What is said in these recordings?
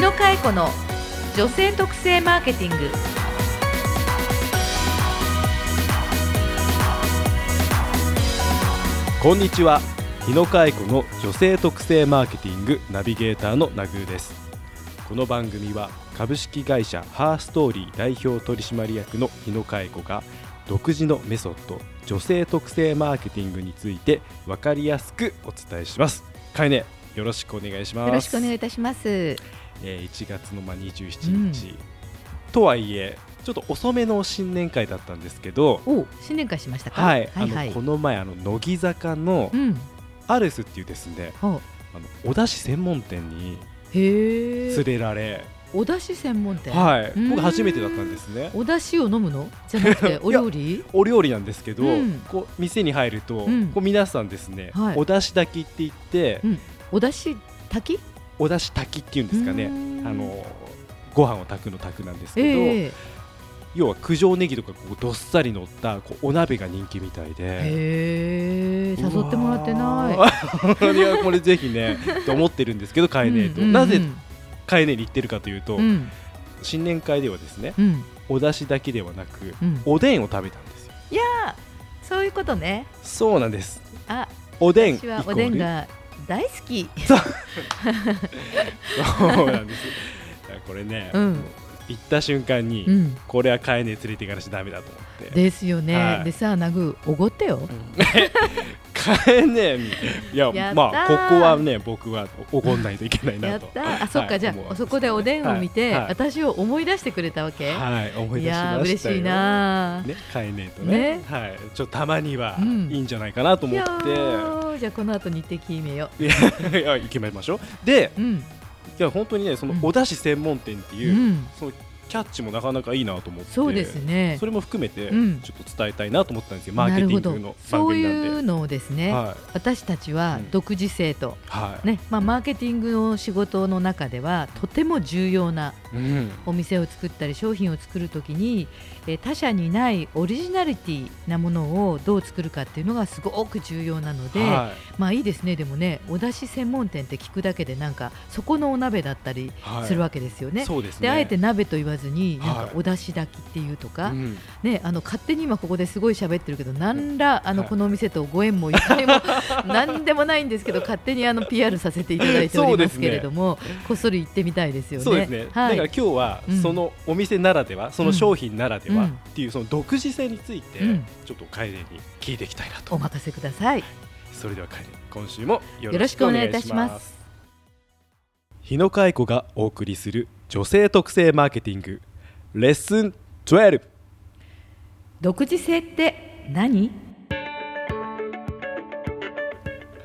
野佳恵子の女性特性マーケティング。こんにちは。日野佳恵子の女性特性マーケティングナビゲーターのナグーです。この番組は株式会社ハーストーリー代表取締役の日野佳恵子が独自のメソッド女性特性マーケティングについて分かりやすくお伝えします。かえねよろしくお願いします。よろしくお願いいたしますえー1月のまあ27日、とはいえちょっと遅めの新年会だったんですけどお新年会しましたか？はい、はいはい。あのこの前あの乃木坂のうん。アレスっていうですねほう。あのお出汁専門店に連れられ、お出汁専門店？はい。うん。僕初めてだったんですね。お出汁を飲むの？じゃなくて お料理？お料理なんですけど、うん。こう店に入ると、うん。こう皆さんですね、はい。お出汁炊きって言って、うん。お出汁炊き？お出汁炊きっていうんですかね。うん。あのご飯を炊くの炊くなんですけど、ええ。要は九条ネギとかこうどっさり乗ったこうお鍋が人気みたいで。誘ってもらってない。い。いやこれぜひねと思ってるんですけどカエネと、うんうんうんなぜカエネに行ってるかというと、うん。新年会ではですねうん。お出汁だけではなく、うん。おでんを食べたんですよ。いやーそういうことね。そうなんです。あおでん私はおでんが大好き。そう。なんです。これね、うん。行った瞬間に、うん。これはカエネ連れていかなきゃダメだと思って。ですよね、はい。でさナグおごってよカエネにいやまあここはね僕はおごんないといけないやなと。ったあそっか、じゃあそこでおでんを見て、私を思い出してくれたわけ、はい思いい出しましたよ。やー嬉しいなー。ね、カエネとね。ね。はい、ちょっとたまにはうん。いいんじゃないかなと思って、ーじゃあこの後日程決めよいやいや行きましょう。でううん。いや本当にねそのうんお出汁専門店ってういう、ん。そのキャッチもなかなかいいなと思ってそうですね。それも含めてうん。ちょっと伝えたいなと思ったんですよ、マーケティングの番そう組なんで。いうのをですね、はい。私たちはうん。独自性と、はい、ねまあ、マーケティングの仕事の中ではとても重要なうん。お店を作ったり商品を作るときに、えー他社にないオリジナリティなものをどう作るかっていうのがすごく重要なので、はまあいいですね。でもねお出汁専門店って聞くだけでなんかそこのお鍋だったりいはい、するわけですよね。そうですね。であえて鍋と言わずになんはいかお出汁炊きっていうとか、うん。ねあの勝手に今ここですごい喋ってるけど何らあのはいこのお店とご縁もゆかりも 何でもないんですけど勝手にあの PR させていただいておりますけれども、こっそり行ってみたいですよね。そうですね、はい。だから今日はうん。そのお店ならでは、その商品ならではうん。っていうその独自性について、うん。ちょっとカエネに聞いていきたいなと。お任せください。それではカエネ今週もよよろしくお願いいたしまます。す。日野佳恵子がお送りする女性特性マーケティング。レッスン12独自性って何？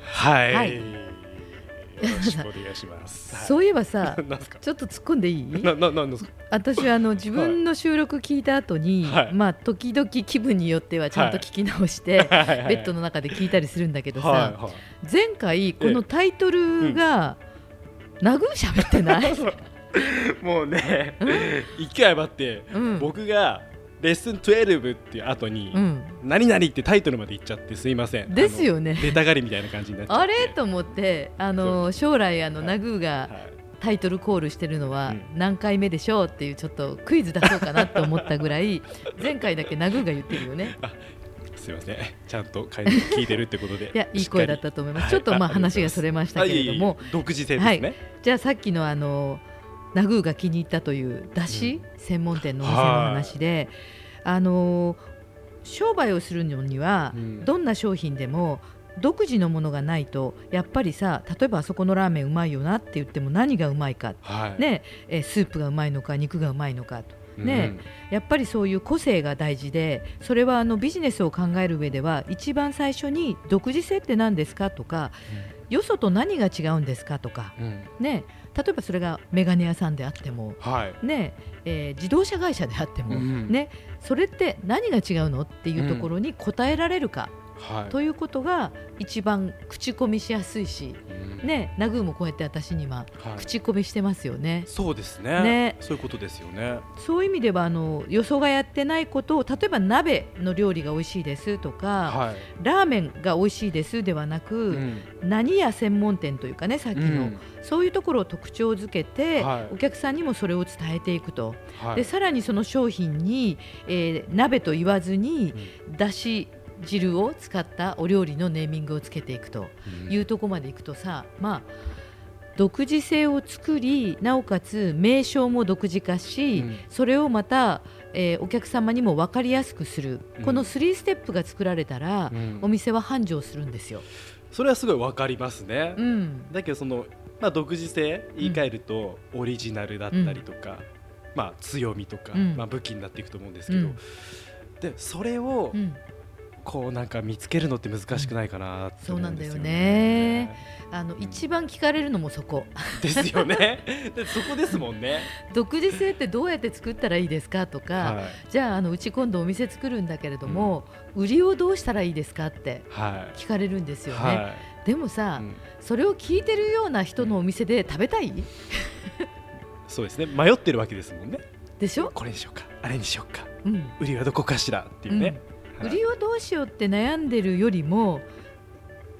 はい、はい。よろしくお願いします、はい。そういえばさ ちょっと突っ込んでいい？なななんですか？私あの自分の収録聞いた後に、はい。まあ時々気分によってはちゃんと聞き直して、ベッドの中で聞いたりするんだけどさ、はい。はい。前回このタイトルが、ナグー喋ってない？もうね、勢い余って、うん僕がレッスン12っていう後に、うん。何々ってタイトルまで言っちゃってすいません。ですよね出たがりみたいな感じになっちゃって。あれ？と思ってあの将来あのはいナグーがはいタイトルコールしてるのはうん何回目でしょうっていうちょっとクイズ出そうかなと思ったぐらい 前回だけナグーが言ってるよね。すいません。ちゃんと会話聞いてるってことで。いやいい声だったと思います。はいちょっとまあ話がそれましたけれども、独自性ですね。じゃあさっきのあのナグーが気に入ったというだし、専門店のお店の話で、あの商売をするのには、うん。どんな商品でも独自のものがないとやっぱりさ例えばあそこのラーメンうまいよなって言っても何がうまいか、はい。ねえースープがうまいのか肉がうまいのかとうん。ねやっぱりそういう個性が大事でそれはあのビジネスを考える上では一番最初に独自性って何ですかとかよそと何が違うんですかとか、うん。ね、例えばそれがメガネ屋さんであっても、はい。ねえー自動車会社であっても、うんね、それって何が違うのっていうところに答えられるか、はい。ということが一番口コミしやすいし、うんうんねナグーもこうやって私にははい。口コミしてますよね。そうですね。ね。そういうことですよね。そういう意味ではあのよそがやってないことを例えば鍋の料理が美味しいですとか、はい。ラーメンが美味しいですではなく、うん。何屋専門店というかねさっきの、うん。そういうところを特徴づけて、はい。お客さんにもそれを伝えていくと、はい。でさらにその商品に、えー鍋と言わずに、だし汁を使ったお料理のネーミングをつけていくとうん。いうところまでいくとさ、まあ独自性を作りなおかつ名称も独自化し、うん。それをまた、えーお客様にも分かりやすくする、うん。この3ステップが作られたら、うん。お店は繁盛するんですよ。それはすごいわかりますね、うん。だけどその、まあ、独自性言い換えるとオリジナルだったりとか、まあ、強みとか、うん。まあ、武器になっていくと思うんですけど、うん。でそれをうんこうなんか見つけるのって難しくないかなって思うんですよそうなんだよね。ね。あの一番聞かれるのもそこ。ですよね。でそこですもんね。独自性ってどうやって作ったらいいですかとか、はい。じゃああのうち今度お店作るんだけれども、売りをどうしたらいいですかってはい。聞かれるんですよね、はでもさ、い、うん。それを聞いてるような人のお店で食べたい？そうですね。迷ってるわけですもんね。でしょ、これにしようか、あれにしようか、うん。売りはどこかしらっていうね。はい売りをどうしようって悩んでるよりも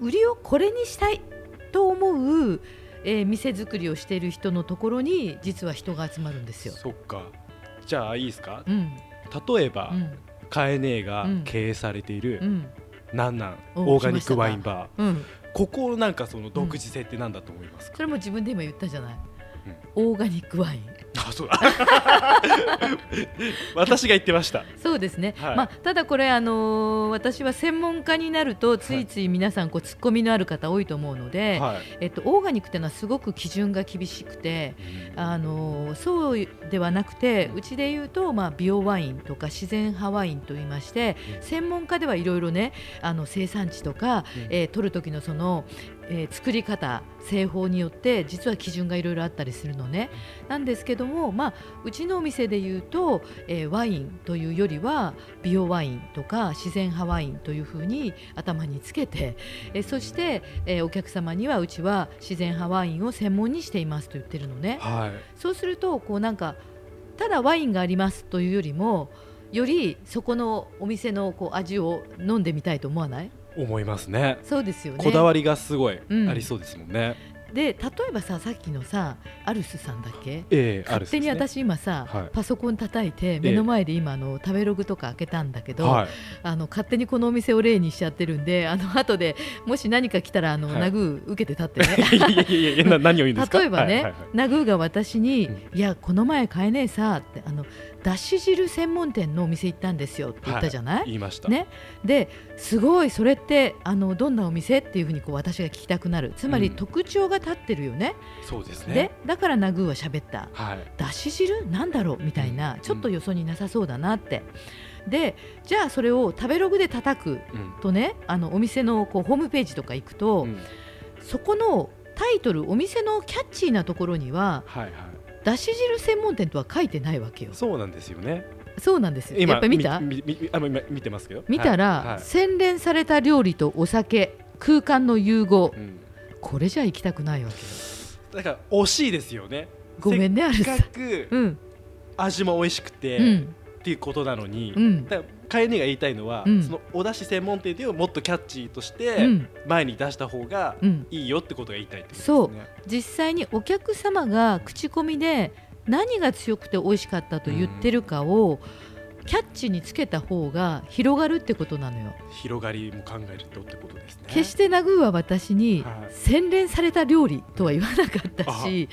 売りをこれにしたいと思う、えー店作りをしている人のところに実は人が集まるんですよ。そっか。じゃあいいですか？うん。例えば、うん。カエネがうん。経営されている、うん。なんなんおオーガニックワインバー。うん、ここなんかその独自性ってなんだと思いますか？それも自分で今言ったじゃない、オーガニックワインあ、そうだ。私が言ってました。そうですね、はいまあ、ただこれ、あのー私は専門家になるとついつい皆さんこうツッコミのある方多いと思うので、はい。えっと、オーガニックっていうのはすごく基準が厳しくて、あのそうではなくてうちで言うと、まあ、ビオワインとか自然派ワインといいましてうん専門家ではいろいろねあの生産地とか、うんえー取る時のその、えー作り方製法によって実は基準がいろいろあったりするのねなんですけども、まあ、うちのお店で言うと、えーワインというよりはビオワインとか自然派ワインというふうに頭につけて、えーそして、えーお客様にはうちは自然派ワインを専門にしていますと言ってるのね。はい。そうするとこうなんかただワインがありますというよりもよりそこのお店のこう味を飲んでみたいと思わない？思いますね。そうですよね。こだわりがすごいうん。ありそうですもんね。で例えばささっきのさアルスさんだっけ？ええある勝手に私今さ、はい。パソコン叩いて目の前で今あの食べログとか開けたんだけど、はい。あの勝手にこのお店を例にしちゃってるんであの後でもし何か来たらあの、はい。ナグー受けて立ってね。いやいやいや何を言うんですか？例えばね、はいはいはい。ナグーが私に、うん。いやこの前買えねえさってあのだし汁専門店のお店行ったんですよって言ったじゃない、言いました。ね、ですごいそれってあのどんなお店っていうふうにこう私が聞きたくなるつまりうん特徴が立ってるよね、そうですね。でだからナグーは喋ったはい。だし汁なんだろう？みたいな、うんちょっとよそになさそうだなってでじゃあそれを食べログで叩くうん。とねあのお店のこうホームページとか行くと、うんそこのタイトルお店のキャッチーなところにははいはい。だし汁専門店とは書いてないわけよ。そうなんですよね。そうなんですよ。やっぱり見た？みみみあ今見てますけど？見たら、はい。はい。洗練された料理とお酒空間の融合。うん。これじゃ行きたくないわけよ。だから惜しいですよね。ごめんねあれさうん。味も美味しくて、うんっていうことなのに、うん。だからカエネが言いたいのは、うん。そのお出汁専門店でをもっとキャッチーとしてうん。前に出した方がうん。いいよってことが言いたいってことですそう。ね。実際にお客様が口コミで何が強くて美味しかったと言ってるかをキャッチにつけた方が広がるってことなのよ。広がりも考えるとってことですね。決してナグーは私にはい。洗練された料理とは言わなかったし、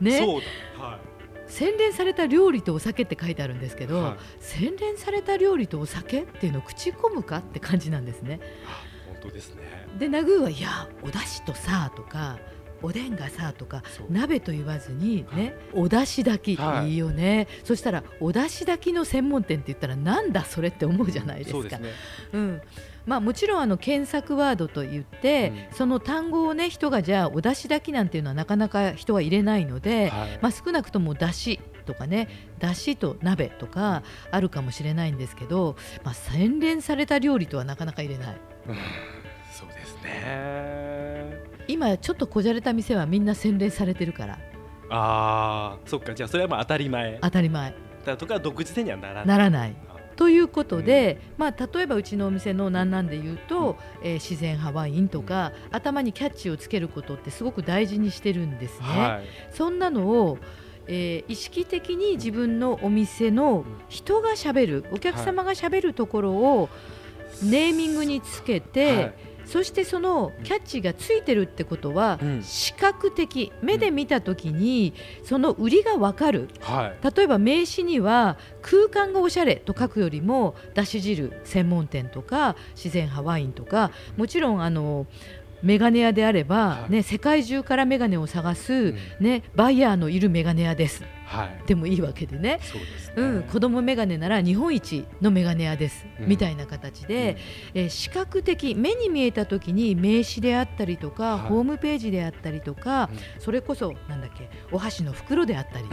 ね、そうだ。はい。洗練された料理とお酒って書いてあるんですけど、はい洗練された料理とお酒っていうのを口コむかって感じなんですね。あ本当ですね。でナグーはいやお出汁とさとかおでんがさとか鍋と言わずにねお出汁炊きはいいいよね、そしたらお出汁炊きの専門店って言ったらなんだそれって思うじゃないですか。そうですね。うんまあ、もちろんあの検索ワードといって、うんその単語をね人がじゃあお出汁炊きなんていうのはなかなか人は入れないので、はい。まあ、少なくともだしとかねだしと鍋とかあるかもしれないんですけど、まあ、洗練された料理とはなかなか入れない。う んそうですね。今ちょっとこじゃれた店はみんな洗練されてるから。あーそっか。じゃあそれはまあ当たり前。当たり前。だとか独自性にはならない。ならない。ということで、まあ、例えばうちのお店のなんなんで言うと、えー自然派ワインとか、頭にキャッチをつけることってすごく大事にしてるんですね。はい。そんなのを、えー意識的に自分のお店の人がしゃべるお客様がしゃべるところをネーミングにつけて、はいそしてそのキャッチがついてるってことは、うん。視覚的目で見た時にその売りが分かる。はい。例えば名刺には空間がおしゃれと書くよりもだし汁専門店とか自然派ワインとかもちろんあのメガネ屋であれば、はい。ね、世界中からメガネを探す、うん。ね、バイヤーのいるメガネ屋です。はい。でもいいわけでね、そうん、子供メガネなら日本一のメガネ屋です、うん。みたいな形で、えー視覚的目に見えた時に名刺であったりとか、はい。ホームページであったりとか、うん。それこそなんだっけお箸の袋であったり、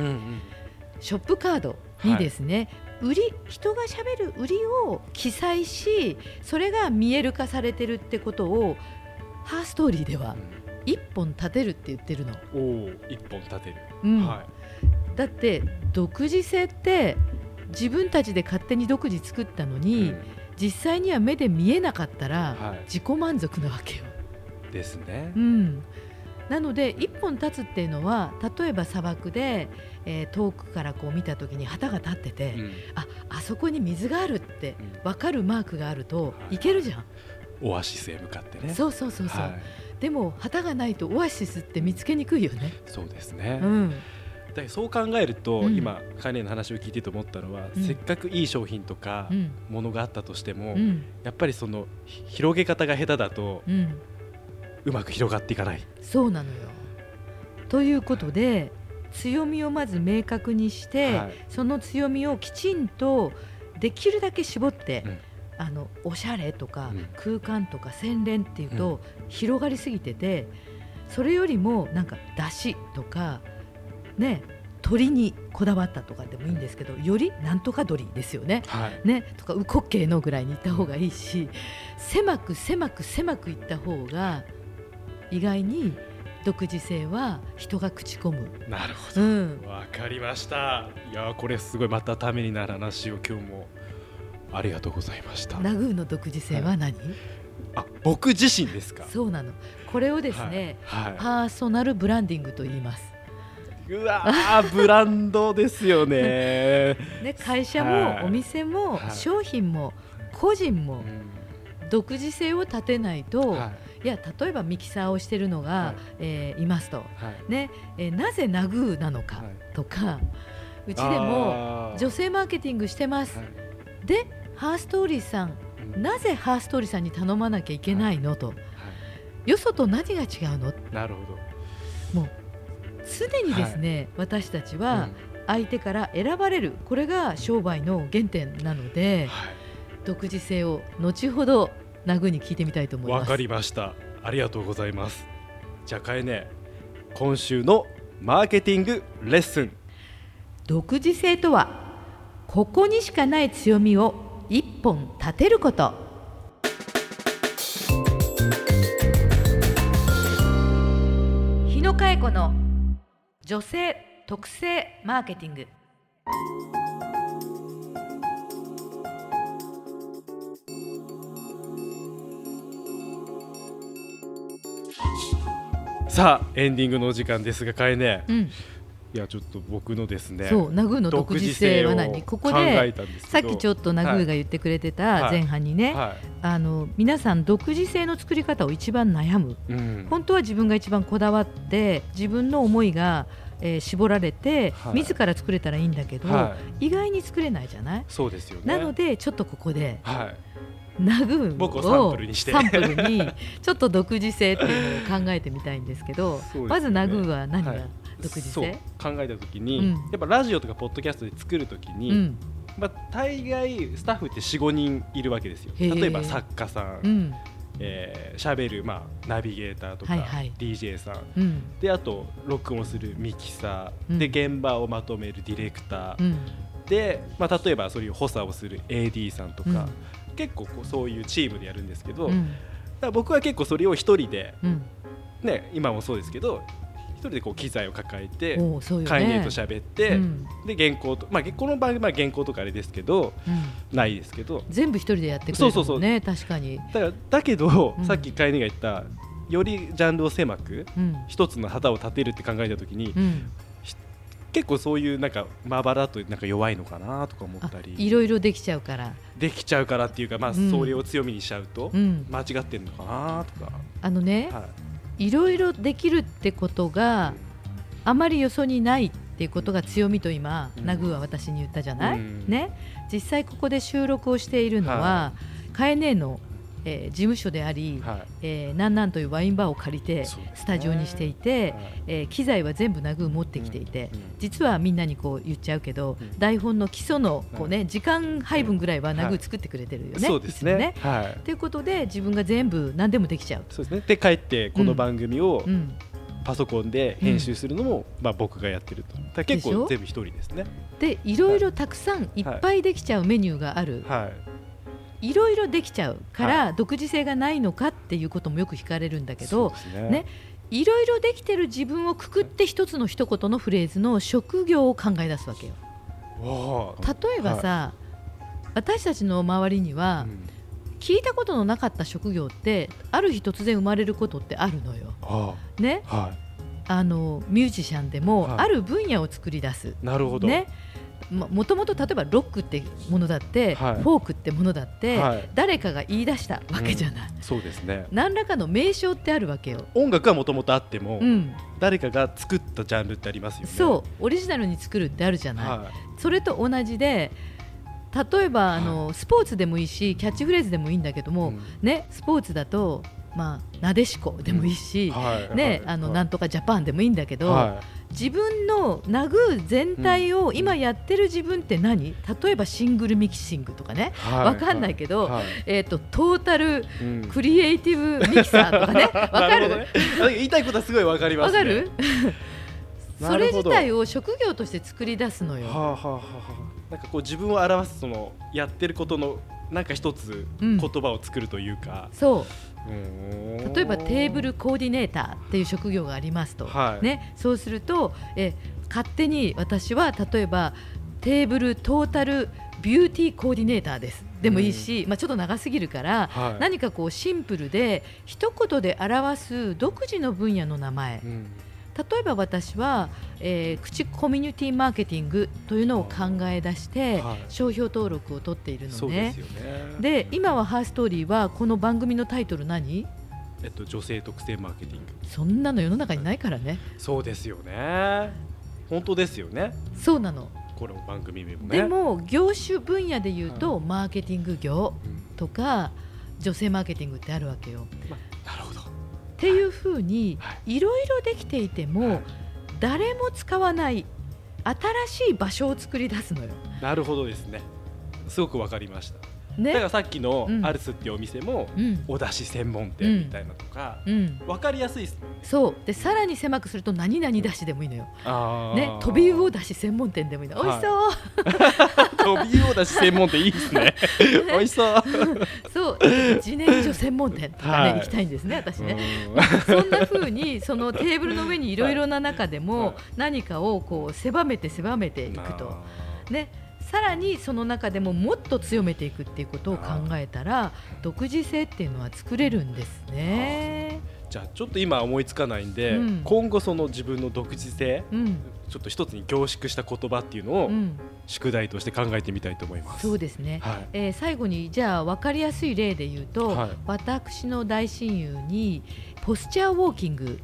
ショップカードにですね、売り人がしゃべる売りを記載しそれが見える化されてるってことをハーストーリーでは一本立てるって言ってるの、うんおお一本立てる、うん。はだって独自性って自分たちで勝手に独自作ったのい、に、うん。実際には目で見えなかったらは自己満足なわけよ。い、ですね。う、ん。なので一本立つっていうのは例えば砂漠で、えー遠くからこう見た時に旗が立ってて、うん。ああそこに水があるってうん。分かるマークがあるとはい。いけるじゃん、オアシスへ向かってね。そうそうそうそう、はい、でも旗がないとオアシスって見つけにくいよね、そうですね、うん、だそう考えると、うん。今カネの話を聞いてて思ったのは、うん。せっかくいい商品とかうん。ものがあったとしても、うん。やっぱりそのひ広げ方が下手だとうん。うまく広がっていかない、そうなのよ。ということで強みをまず明確にして、はい。その強みをきちんとできるだけ絞って、うんあのおしゃれとか、うん。空間とか洗練っていうと、広がりすぎててそれよりもなんかだしとかね鳥にこだわったとかでもいいんですけどよりなんとか鳥ですよね。はい。ね、とかウコッケイのぐらいに行った方がいいし狭く狭く狭く行った方が意外に独自性は人が口コむ。なるほど。うん、わかりました。いやーこれすごいまたためになる話を今日もありがとうございました。ナグーの独自性は何、あ僕自身ですか？そうなの。これをですね、はい、はい。パーソナルブランディングと言います。うわー ブランドですよね、ね、会社はい。もお店もはい。商品も個人もうん。独自性を立てないと、はい。い、や例えばミキサーをしてるのが、はい。えーいますと、はい。ねえーなぜナグーなのかはい。とか、うちでも女性マーケティングしてます、はいでハーストーリーさんうん。なぜハーストーリーさんに頼まなきゃいけないの？と、はい。よそと何が違うの？なるほど。常にですね、私たちはうん。相手から選ばれる。これが商売の原点なのではい。独自性を後ほどナグーに聞いてみたいと思います。わかりました。ありがとうございます。じゃあかえね。今週のマーケティングレッスン。独自性とは？ここにしかない強みを一本立てること。日野佳恵子の女性特性マーケティング。さあエンディングのお時間ですがかえねうん、いやちょっと僕のですねそうナグーの独自性は何？ここでさっきちょっとナグーが言ってくれてた前半にね、はい。あの皆さん独自性の作り方を一番悩む。うん。本当は自分が一番こだわって自分の思いが、えー絞られて、はい。自ら作れたらいいんだけど、は意外に作れないじゃない、そうですよね。なのでちょっとここではい。ナグーンを僕をサンプルにして。サンプルにちょっと独自性っていうのを考えてみたいんですけど ね。まずナグーは何が？はいそう性、考えた時に、うん。やっぱラジオとかポッドキャストで作る時に、うん。まあ、大概スタッフって45人いるわけですよ。例えば作家さん、うん。えー、しゃべる、まあ、ナビゲーターとか、はいはい。DJ さんうん。であと録音するミキサー、うん。で現場をまとめるディレクター、うん。で、まあ、例えばそういう補佐をする AD さんとか、うん。結構こうそういうチームでやるんですけど、だかうんら僕は結構それを一人でうん。ね今もそうですけど一人でこう機材を抱えておうそうよね。飼い主と喋って、うん。で原稿とまあこの番組は原稿とかあれですけどうん。ないですけど全部一人でやってくれるそうそうもんね確かに、だからだけど、うん。さっき飼い主が言ったよりジャンルを狭くうん。一つの旗を立てるって考えた時に、うん、結構そういうなんかまばらだとなんか弱いのかなとか思っあたり。いろいろできちゃうから、できちゃうからっていうか、まあ、うん。それを強みにしちゃうとうん、間違ってるのかなとか、あのね、はいろいろできるってことがあまりよそにないっていうことが強みと今、うん。ナグーは私に言ったじゃない、うん。ね？実際ここで収録をしているのは、はカエネの、えー事務所であり、はい。えー、なんなんというワインバーを借りてスタジオにしていて、はい。えー機材は全部ナグー持ってきていて、うん実はみんなにこう言っちゃうけど、うん。台本の基礎のこう、ね時間配分ぐらいはナグはい。ー作ってくれてるよね。そうですね。ね。はい。ということで自分が全部何でもできちゃう。そうですね。で帰ってこの番組をうん、パソコンで編集するのも、まあ、僕がやってると。結構全部一人ですね。でいろいろたくさんいっぱい。できちゃうメニューがある、はいい、ろいろできちゃうから、は独自性がないのかっていうこともよく聞かれるんだけどね。ねいろいろできてる自分をくくって一つの一言のフレーズの職業を考え出すわけよ。例えばさ、私たちの周りにはうん。聞いたことのなかった職業ってある日突然生まれることってあるのよ。あね、あはあのミュージシャンでもはい。ある分野を作り出す。いなるほど。ね、ももともと例えばロックってものだって、はい。フォークってものだって、はい。誰かが言い出したわけじゃない、そうですね。何らかの名称ってあるわけよ。音楽はもともとあっても、うん、誰かが作ったジャンルってありますよね。そう。オリジナルに作るってあるじゃない、はそれと同じで例えばあの、スポーツでもいいしキャッチフレーズでもいいんだけども、うん。ね、スポーツだと、まあ、なでしこでもいいし、はい。ねはい。あのはい。なんとかジャパンでもいいんだけど、は自分のナグー全体を今やってる自分って何、例えばシングルミキシングとかね、いはい。わかんないけどはい。えー、とトータルうん。クリエイティブミキサーとかね。わかる？ねあ言いたいことはすごいわかりますね。わかる？それ自体を職業として作り出すのよ。はあはあはあはあ。なんかこう自分を表すそのやってることのなんか一つうん。言葉を作るというか、そう。ん例えばテーブルコーディネーターっていう職業がありますと、はい。ね、そうするとえ勝手に私は例えばテーブルトータルビューティーコーディネーターです。でもいいし、まあ、ちょっと長すぎるから、はい。何かこうシンプルで一言で表す独自の分野の名前。うん例えば私は、えー口コミュニティマーケティングというのを考え出して、はい。商標登録を取っているのです。よね。で今はハーストーリーはこの番組のタイトル何？えっと女性特性マーケティング。そんなの世の中にないからね。そうですよね。本当ですよね。そうなの。この番組名もね。でも業種分野で言うと、マーケティング業うん。とか女性マーケティングってあるわけよ。まなるほどっていうふうにはい。ろいろできていても、はい。誰も使わない新しい場所を作り出すのよ。なるほどですね。すごくわかりました。ね。だからさっきのうん。アルスっていうお店も、うん。お出汁専門店みたいなとか、うん、わかりやすいです。ねそう。でさらに狭くすると何々だしでもいいのよ。ね、飛び魚だし専門店でもいいの。美味しそう。飛び魚だし専門店いいですね。美味しそう。そう、自然薯専門店とかね、はい行きたいんですね、私ね。うん。そんな風にそのテーブルの上にいろいろな中ではい。も何かをこう狭めて狭めていくと、ね、さらにその中でももっと強めていくっていうことを考えたら独自性っていうのは作れるんですね。じゃあちょっと今思いつかないんで、うん。今後その自分の独自性うん、ちょっと一つに凝縮した言葉っていうのをうん、宿題として考えてみたいと思います。そうですね。はい。えー最後にじゃあ分かりやすい例で言うと、はい。私の大親友にポスチャーウォーキング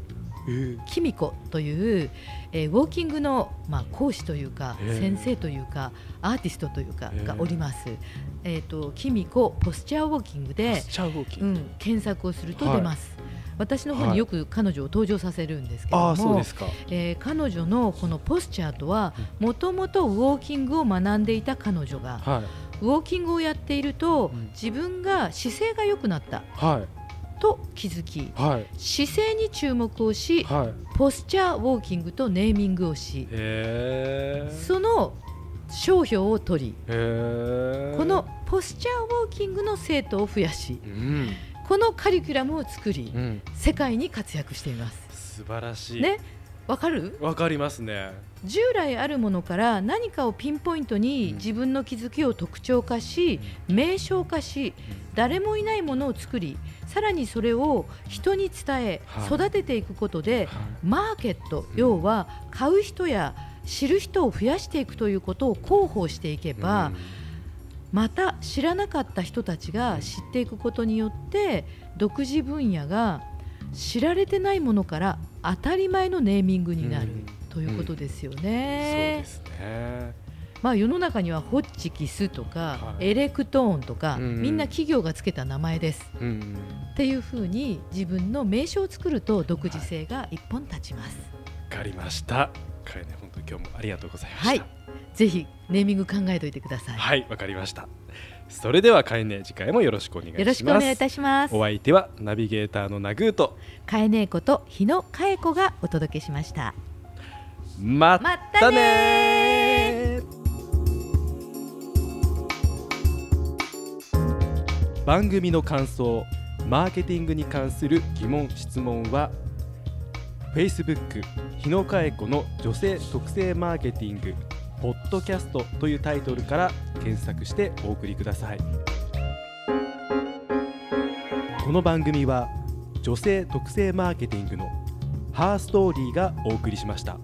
えー。キミコという、えーウォーキングの、まあ、講師というかへー。先生というかアーティストというかがおります。えっ、とキミコポスチャーウォーキングポでス、チャーウォーキング。うん、検索をするとはい出ます。私の方によく彼女を登場させるんですけども。えー彼女のこのポスチャーとはもともとウォーキングを学んでいた彼女がはいウォーキングをやっているとうん自分が姿勢が良くなったはいと気づきはい姿勢に注目をしはい。ポスチャーウォーキングとネーミングをし。その商標を取り。このポスチャーウォーキングの生徒を増やしうん。このカリキュラムを作り、うん、世界に活躍しています。素晴らしい。ね、わかる？わかりますね。従来あるものから何かをピンポイントにうん。自分の気づきを特徴化し、名称化し誰もいないものを作りさらにそれを人に伝えはい。育てていくことではい。マーケットうん。要は買う人や知る人を増やしていくということを広報していけば、うんまた知らなかった人たちが知っていくことによって独自分野が知られてないものから当たり前のネーミングになる、うんということですよそうねで。すね。まあ世の中にはホッチキスとか、はい。エレクトーンとか、うんみんな企業がつけた名前です。うんっていうふうに自分の名称を作ると独自性が一本立ちます。わかりました。かえね本当に今日もありがとうございました。はい、ぜひネーミング考えておいてください。はいわかりましたそれではかえね次回もよろしくお願いしますよろしくお願いいたします。お相手はナビゲーターのナグーとかえねえこと日野かえ子がお届けしました。ままたたねね番組の感想マーケティングに関する疑問質問は Facebook 日野佳恵子の女性特性マーケティングポッドキャストというタイトルから検索してお送りくださいこの番組は女性特性マーケティングのハーストーリーがお送りしました。